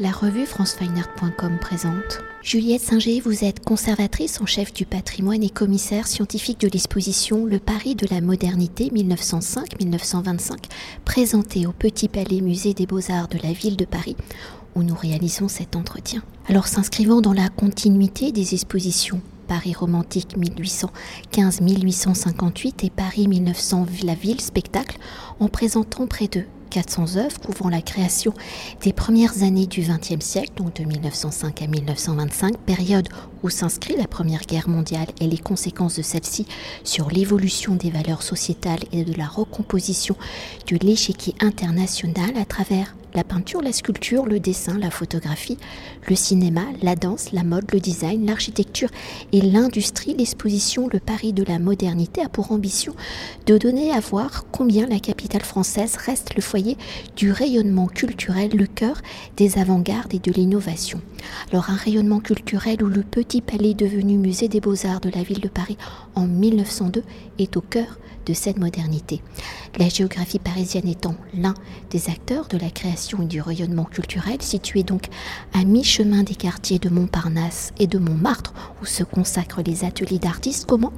La revue francefineart.com présente. Juliette Singer, vous êtes conservatrice en chef du patrimoine et commissaire scientifique de l'exposition Le Paris de la modernité 1905-1925, présentée au Petit Palais Musée des Beaux-Arts de la ville de Paris, où nous réalisons cet entretien. Alors s'inscrivant dans la continuité des expositions Paris romantique 1815-1858 et Paris 1900 La Ville spectacle, en présentant près de 400 œuvres couvrant la création des premières années du XXe siècle, donc de 1905 à 1925, période où s'inscrit la Première Guerre mondiale et les conséquences de celle-ci sur l'évolution des valeurs sociétales et de la recomposition de l'échiquier international à travers la peinture, la sculpture, le dessin, la photographie, le cinéma, la danse, la mode, le design, l'architecture et l'industrie, l'exposition Le Paris de la modernité a pour ambition de donner à voir combien la capitale française reste le foyer du rayonnement culturel, le cœur des avant-gardes et de l'innovation. Alors un rayonnement culturel où le petit palais devenu musée des beaux-arts de la ville de Paris en 1902 est au cœur de cette modernité. La géographie parisienne étant l'un des acteurs de la création et du rayonnement culturel, situé donc à mi-chemin des quartiers de Montparnasse et de Montmartre, où se consacrent les ateliers d'artistes, comment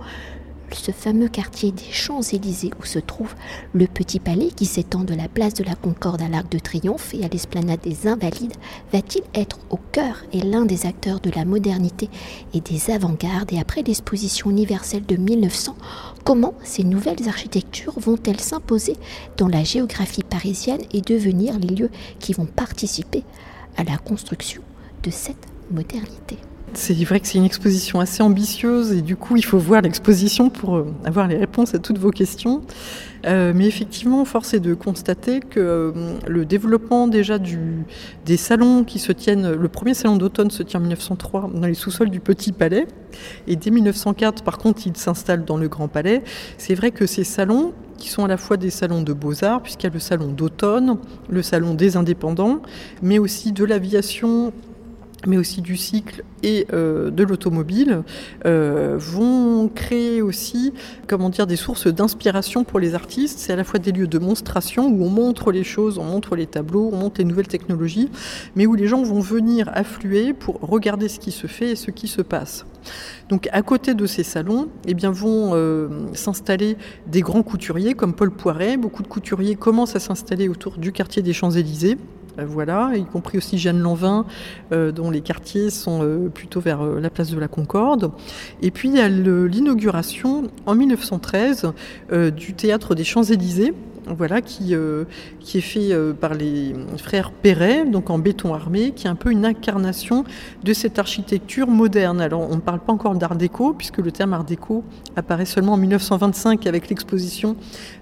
ce fameux quartier des Champs-Élysées où se trouve le Petit Palais qui s'étend de la place de la Concorde à l'Arc de Triomphe et à l'esplanade des Invalides, va-t-il être au cœur et l'un des acteurs de la modernité et des avant-gardes Et après l'exposition universelle de 1900, comment ces nouvelles architectures vont-elles s'imposer dans la géographie parisienne et devenir les lieux qui vont participer à la construction de cette modernité? C'est vrai que c'est une exposition assez ambitieuse et du coup il faut voir l'exposition pour euh, avoir les réponses à toutes vos questions. Euh, mais effectivement, force est de constater que euh, le développement déjà des salons qui se tiennent, le premier salon d'automne se tient en 1903 dans les sous-sols du Petit Palais, et dès 1904, par contre, il s'installe dans le Grand Palais. C'est vrai que ces salons, qui sont à la fois des salons de beaux-arts, puisqu'il y a le salon d'automne, le salon des indépendants, mais aussi de l'aviation mais aussi du cycle et euh, de l'automobile, euh, vont créer aussi, comment dire, des sources d'inspiration pour les artistes. C'est à la fois des lieux de monstration où on montre les choses, on montre les tableaux, on montre les nouvelles technologies, mais où les gens vont venir affluer pour regarder ce qui se fait et ce qui se passe. Donc à côté de ces salons, eh bien, vont euh, s'installer des grands couturiers comme Paul Poiret. Beaucoup de couturiers commencent à s'installer autour du quartier des Champs-Élysées. Euh, voilà, y compris aussi Jeanne Lanvin, euh, dont les quartiers sont euh, plutôt vers la place de la Concorde. Et puis il y a l'inauguration en 1913 du théâtre des Champs-Élysées, voilà, qui, qui est fait par les frères Perret, donc en béton armé, qui est un peu une incarnation de cette architecture moderne. Alors on ne parle pas encore d'art déco, puisque le terme art déco apparaît seulement en 1925 avec l'exposition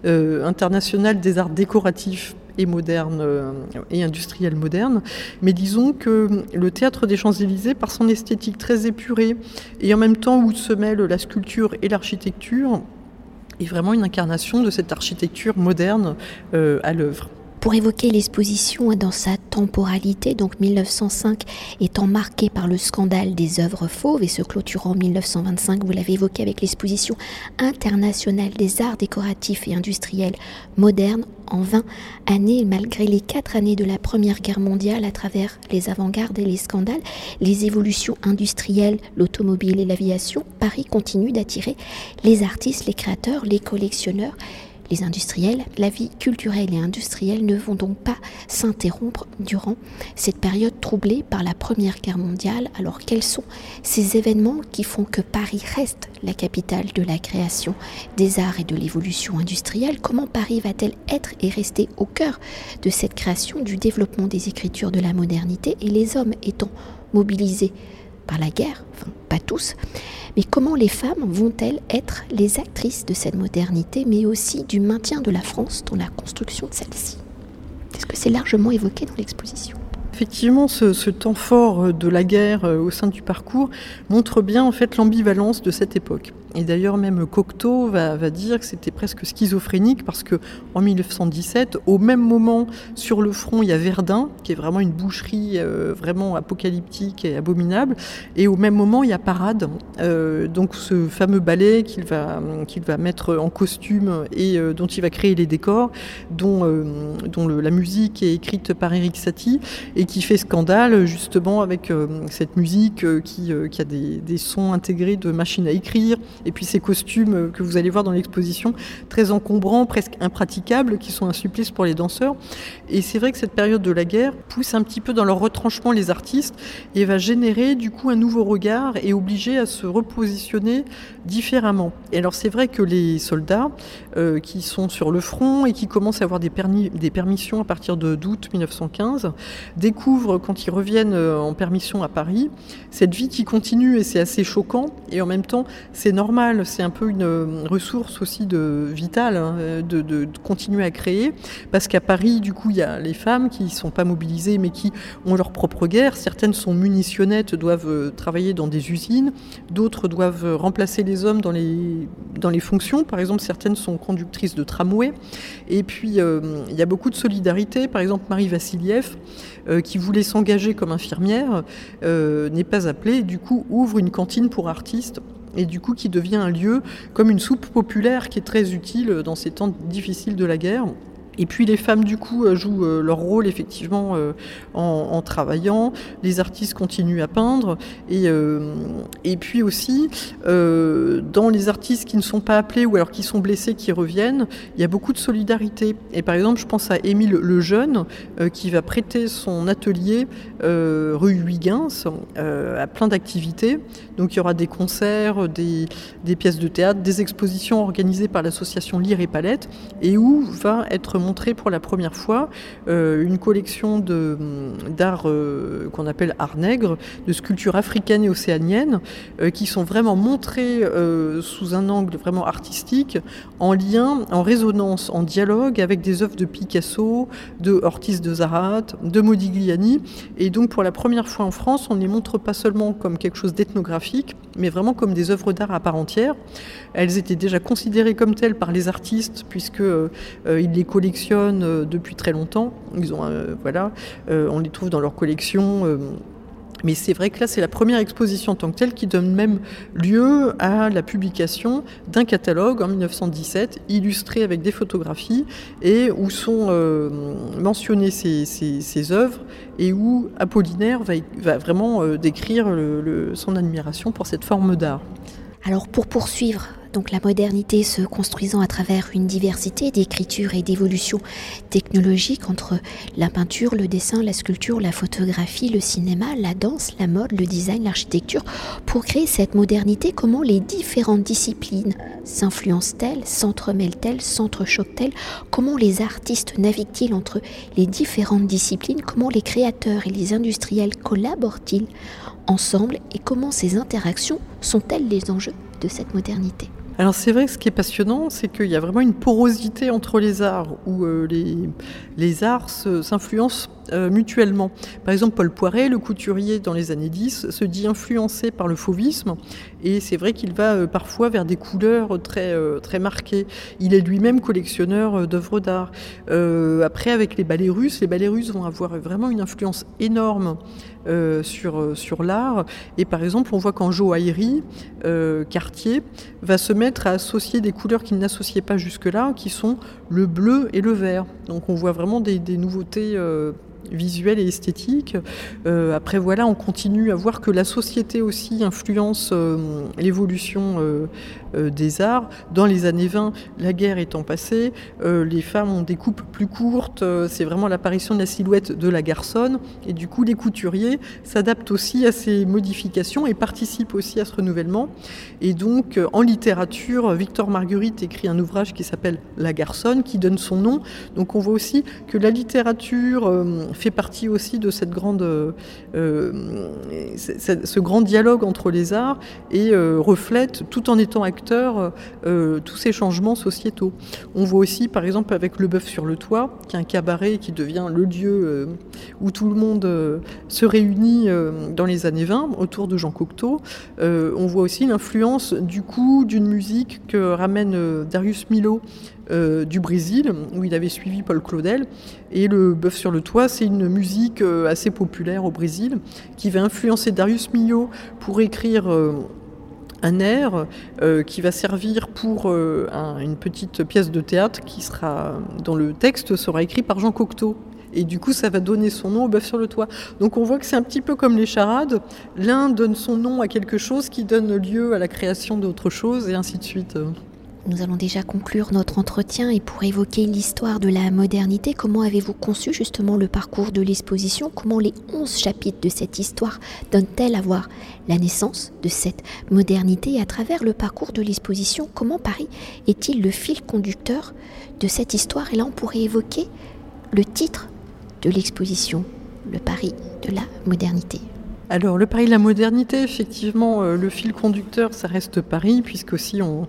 internationale des arts décoratifs et moderne euh, et industrielle moderne. Mais disons que le théâtre des Champs-Élysées, par son esthétique très épurée et en même temps où se mêlent la sculpture et l'architecture, est vraiment une incarnation de cette architecture moderne euh, à l'œuvre. Pour évoquer l'exposition dans sa temporalité, donc 1905 étant marqué par le scandale des œuvres fauves et se clôturant en 1925, vous l'avez évoqué avec l'exposition internationale des arts décoratifs et industriels modernes en 20 années, malgré les quatre années de la Première Guerre mondiale à travers les avant-gardes et les scandales, les évolutions industrielles, l'automobile et l'aviation, Paris continue d'attirer les artistes, les créateurs, les collectionneurs les industriels, la vie culturelle et industrielle ne vont donc pas s'interrompre durant cette période troublée par la Première Guerre mondiale. Alors quels sont ces événements qui font que Paris reste la capitale de la création des arts et de l'évolution industrielle? Comment Paris va-t-elle être et rester au cœur de cette création, du développement des écritures de la modernité? Et les hommes étant mobilisés par la guerre, enfin pas tous, mais comment les femmes vont-elles être les actrices de cette modernité, mais aussi du maintien de la France dans la construction de celle-ci? Est-ce que c'est largement évoqué dans l'exposition Effectivement, ce, temps fort de la guerre euh, au sein du parcours montre bien en fait l'ambivalence de cette époque. Et d'ailleurs, même Cocteau va, dire que c'était presque schizophrénique parce que en 1917, au même moment, sur le front, il y a Verdun, qui est vraiment une boucherie euh, vraiment apocalyptique et abominable. Et au même moment, il y a Parade, euh, donc ce fameux ballet qu'il va, qu'il va mettre en costume et euh, dont il va créer les décors, dont, dont la musique est écrite par Eric Satie et qui fait scandale justement avec cette musique qui, qui a des, sons intégrés de machines à écrire et puis ces costumes que vous allez voir dans l'exposition, très encombrants, presque impraticables, qui sont un supplice pour les danseurs. Et c'est vrai que cette période de la guerre pousse un petit peu dans leur retranchement les artistes et va générer du coup un nouveau regard et obliger à se repositionner différemment. Et alors c'est vrai que les soldats euh, qui sont sur le front et qui commencent à avoir des, des permissions à partir de d'août 1915 découvrent quand ils reviennent euh, en permission à Paris cette vie qui continue et c'est assez choquant et en même temps c'est normal, c'est un peu une euh, ressource aussi de vitale hein, de, continuer à créer parce qu'à Paris du coup il y a les femmes qui ne sont pas mobilisées mais qui ont leur propre guerre. Certaines sont munitionnettes, doivent travailler dans des usines, d'autres doivent remplacer les hommes dans les, fonctions. Par exemple, certaines sont conductrices de tramway. Et puis, euh, il y a beaucoup de solidarité. Par exemple, Marie Vassiliev, euh, qui voulait s'engager comme infirmière, euh, n'est pas appelée, du coup, ouvre une cantine pour artistes et du coup qui devient un lieu comme une soupe populaire qui est très utile dans ces temps difficiles de la guerre. Et puis les femmes du coup euh, jouent euh, leur rôle effectivement euh, en, travaillant, les artistes continuent à peindre et, et puis aussi dans les artistes qui ne sont pas appelés ou alors qui sont blessés qui reviennent, il y a beaucoup de solidarité. Et par exemple je pense à Émile Lejeune qui va prêter son atelier rue Huygens à plein d'activités. Donc il y aura des concerts, des, des pièces de théâtre, des expositions organisées par l'association Lire et Palette et où va être montré pour la première fois euh, une collection d'art euh, qu'on appelle art nègre, de sculptures africaines et océaniennes, euh, qui sont vraiment montrées sous un angle vraiment artistique, en lien, en résonance, en dialogue avec des œuvres de Picasso, de Ortiz de Zarat, de Modigliani. Et donc pour la première fois en France, on ne les montre pas seulement comme quelque chose d'ethnographique, mais vraiment comme des œuvres d'art à part entière. Elles étaient déjà considérées comme telles par les artistes, puisqu'ils euh, ils les collectionnent euh, depuis très longtemps. Ils ont, euh, voilà, euh, on les trouve dans leur collection. Mais c'est vrai que là, c'est la première exposition en tant que telle qui donne même lieu à la publication d'un catalogue en 1917, illustré avec des photographies, et où sont mentionnées ces, œuvres, et où Apollinaire va, vraiment décrire son admiration pour cette forme d'art. Alors pour poursuivre donc la modernité se construisant à travers une diversité d'écriture et d'évolution technologique entre la peinture, le dessin, la sculpture, la photographie, le cinéma, la danse, la mode, le design, l'architecture. Pour créer cette modernité, comment les différentes disciplines s'influencent-elles, s'entremêlent-elles, s'entrechoquent-elles? Comment les artistes naviguent-ils entre les différentes disciplines? Comment les créateurs et les industriels collaborent-ils ensemble? Et comment ces interactions sont-elles les enjeux de cette modernité? Alors c'est vrai ce qui est passionnant, c'est qu'il y a vraiment une porosité entre les arts, où euh, les, les arts s'influencent euh, mutuellement. Par exemple, Paul Poiret, le couturier dans les années 10, se dit influencé par le fauvisme, et c'est vrai qu'il va euh, parfois vers des couleurs très, euh, très marquées. Il est lui-même collectionneur d'œuvres d'art. Après, avec les ballets russes, les ballets russes vont avoir vraiment une influence énorme sur, sur l'art. Et par exemple, on voit qu'en joaillerie, Cartier va se mettre à associer des couleurs qu'il n'associait pas jusque-là, qui sont le bleu et le vert. Donc on voit vraiment des, nouveautés visuelle et esthétique. Euh, après, voilà, on continue à voir que la société aussi influence euh, l'évolution euh, des arts. Dans les années 20, la guerre étant passée, les femmes ont des coupes plus courtes. C'est vraiment l'apparition de la silhouette de la garçonne. Et du coup, les couturiers s'adaptent aussi à ces modifications et participent aussi à ce renouvellement. Et donc, en littérature, Victor Marguerite écrit un ouvrage qui s'appelle La garçonne, qui donne son nom. Donc, on voit aussi que la littérature fait partie aussi de cette grande, ce grand dialogue entre les arts et reflète, tout en étant acteur, tous ces changements sociétaux. On voit aussi, par exemple, avec Le Bœuf sur le Toit, qui est un cabaret qui devient le lieu où tout le monde se réunit dans les années 20 autour de Jean Cocteau. on voit aussi l'influence du coup d'une musique que ramène Darius Milo euh, du Brésil, où il avait suivi Paul Claudel. Et le Bœuf sur le toit, c'est une musique euh, assez populaire au Brésil, qui va influencer Darius Milhaud pour écrire euh, un air qui va servir pour une petite pièce de théâtre qui sera, dont le texte sera écrit par Jean Cocteau. Et du coup, ça va donner son nom au bœuf sur le toit. Donc on voit que c'est un petit peu comme les charades. L'un donne son nom à quelque chose qui donne lieu à la création d'autre chose, et ainsi de suite. Nous allons déjà conclure notre entretien et pour évoquer l'histoire de la modernité, comment avez-vous conçu justement le parcours de l'exposition? Comment les onze chapitres de cette histoire donnent-elles à voir la naissance de cette modernité et à travers le parcours de l'exposition, comment Paris est-il le fil conducteur de cette histoire? Et là, on pourrait évoquer le titre de l'exposition, le Paris de la modernité. Alors le Paris de la modernité, effectivement, euh, le fil conducteur, ça reste Paris, puisque aussi on,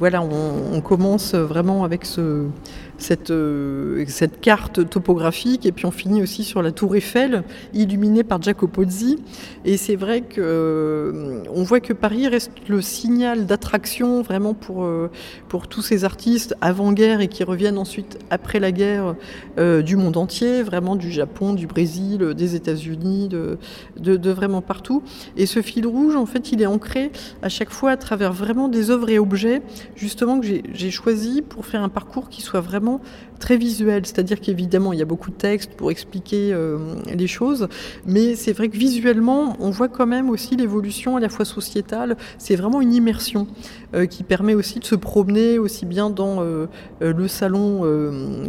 voilà, on, commence vraiment avec euh, cette, carte topographique et puis on finit aussi sur la tour Eiffel illuminée par Giacopozzi et c'est vrai que euh, voit que Paris reste le signal d'attraction vraiment pour, euh, pour tous ces artistes avant-guerre et qui reviennent ensuite après la guerre du monde entier, vraiment du Japon, du Brésil, des États-Unis, de, de, vraiment partout. Et ce fil rouge, en fait, il est ancré à chaque fois à travers vraiment des œuvres et objets justement que j'ai choisi pour faire un parcours qui soit vraiment très visuel, c'est-à-dire qu'évidemment il y a beaucoup de textes pour expliquer euh, les choses, mais c'est vrai que visuellement on voit quand même aussi l'évolution à la fois sociétale, c'est vraiment une immersion euh, qui permet aussi de se promener aussi bien dans euh, le salon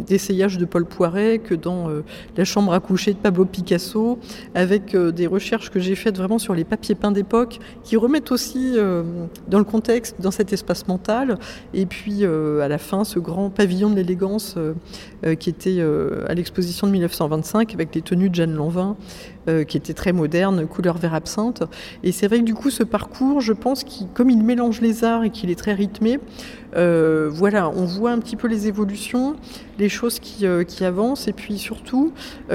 d'essayage de Paul Poiret que dans la chambre à coucher de Pablo Picasso, avec des recherches que j'ai faites vraiment sur les papiers peints d'époque qui remettent aussi dans le contexte, dans cet espace mental, et puis à la fin ce grand pavillon de l'élégance euh, qui était euh, à l'exposition de 1925 avec les tenues de Jeanne Lanvin, euh, qui était très moderne, couleur vert absinthe. Et c'est vrai que du coup, ce parcours, je pense, qu'il, comme il mélange les arts et qu'il est très rythmé, voilà, on voit un petit peu les évolutions, les choses qui, qui avancent, et puis surtout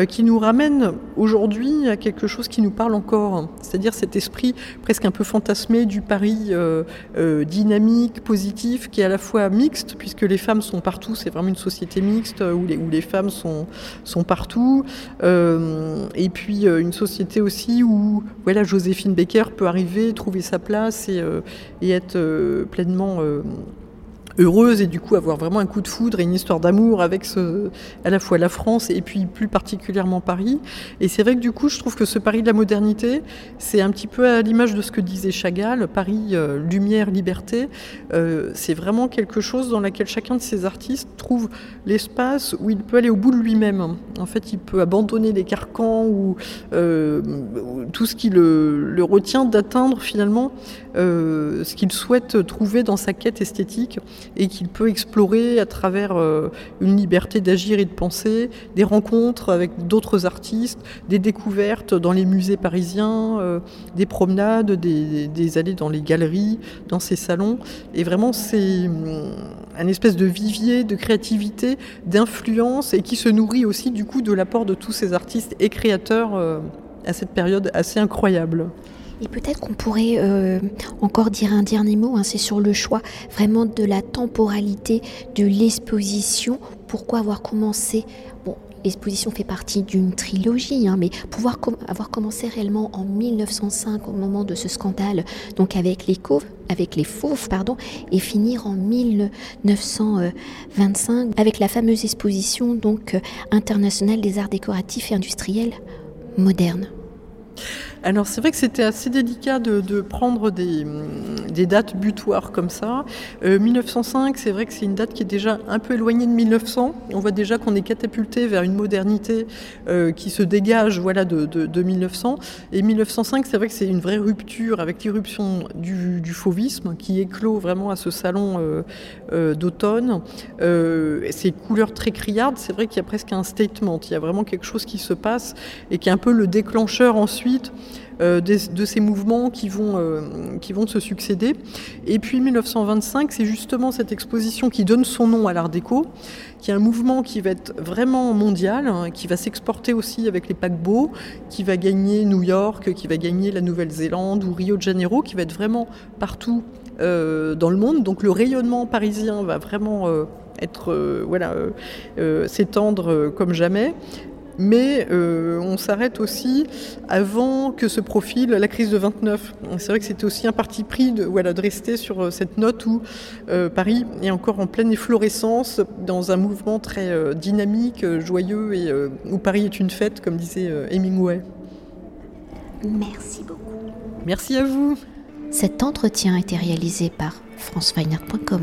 qui nous ramènent aujourd'hui à quelque chose qui nous parle encore, c'est-à-dire cet esprit presque un peu fantasmé du Paris dynamique, positif, qui est à la fois mixte, puisque les femmes sont partout, c'est vraiment une société mixte où les, où les femmes sont, sont partout. Euh, et puis euh, une société aussi où voilà, Joséphine Baker peut arriver, trouver sa place et, euh, et être pleinement heureuse et du coup avoir vraiment un coup de foudre et une histoire d'amour avec ce, à la fois la France et puis plus particulièrement Paris. Et c'est vrai que du coup, je trouve que ce Paris de la modernité, c'est un petit peu à l'image de ce que disait Chagall, Paris, euh, lumière, liberté. Euh, c'est vraiment quelque chose dans lequel chacun de ces artistes trouve l'espace où il peut aller au bout de lui-même. En fait, il peut abandonner les carcans ou euh, tout ce qui le, le retient d'atteindre finalement ce qu'il souhaite trouver dans sa quête esthétique et qu'il peut explorer à travers euh, une liberté d'agir et de penser, des rencontres avec d'autres artistes, des découvertes dans les musées parisiens, euh, des promenades, des, allées dans les galeries, dans ces salons. Et vraiment, c'est hum, un espèce de vivier de créativité, d'influence et qui se nourrit aussi du coup de l'apport de tous ces artistes et créateurs euh, à cette période assez incroyable. Et peut-être qu'on pourrait euh, encore dire un dernier mot, hein, c'est sur le choix vraiment de la temporalité de l'exposition. Pourquoi avoir commencé? Bon, l'exposition fait partie d'une trilogie, hein, mais pouvoir avoir commencé réellement en 1905 au moment de ce scandale, donc avec les avec les fauves, pardon, et finir en 1925 avec la fameuse exposition donc euh, internationale des arts décoratifs et industriels modernes. Alors c'est vrai que c'était assez délicat de, prendre des, dates butoirs comme ça. 1905, euh, c'est vrai que c'est une date qui est déjà un peu éloignée de 1900. On voit déjà qu'on est catapulté vers une modernité euh, qui se dégage voilà, de, de, 1900. Et 1905, c'est vrai que c'est une vraie rupture avec l'irruption du, du, fauvisme qui éclot vraiment à ce salon euh, d'automne. ces couleurs très criardes, c'est vrai qu'il y a presque un statement. Il y a vraiment quelque chose qui se passe et qui est un peu le déclencheur ensuite euh, de, ces mouvements qui vont, euh, qui vont se succéder. Et puis 1925, c'est justement cette exposition qui donne son nom à l'Art déco, qui est un mouvement qui va être vraiment mondial, hein, qui va s'exporter aussi avec les paquebots, qui va gagner New York, qui va gagner la Nouvelle-Zélande ou Rio de Janeiro, qui va être vraiment partout euh, dans le monde. Donc le rayonnement parisien va vraiment être voilà s'étendre comme jamais mais euh, on s'arrête aussi avant que se profile la crise de 29. C'est vrai que c'était aussi un parti pris de, voilà, de rester sur euh, cette note où euh, Paris est encore en pleine efflorescence, dans un mouvement très dynamique, joyeux, et où Paris est une fête, comme disait Hemingway. Merci beaucoup. Merci à vous. Cet entretien a été réalisé par franceweiner.com.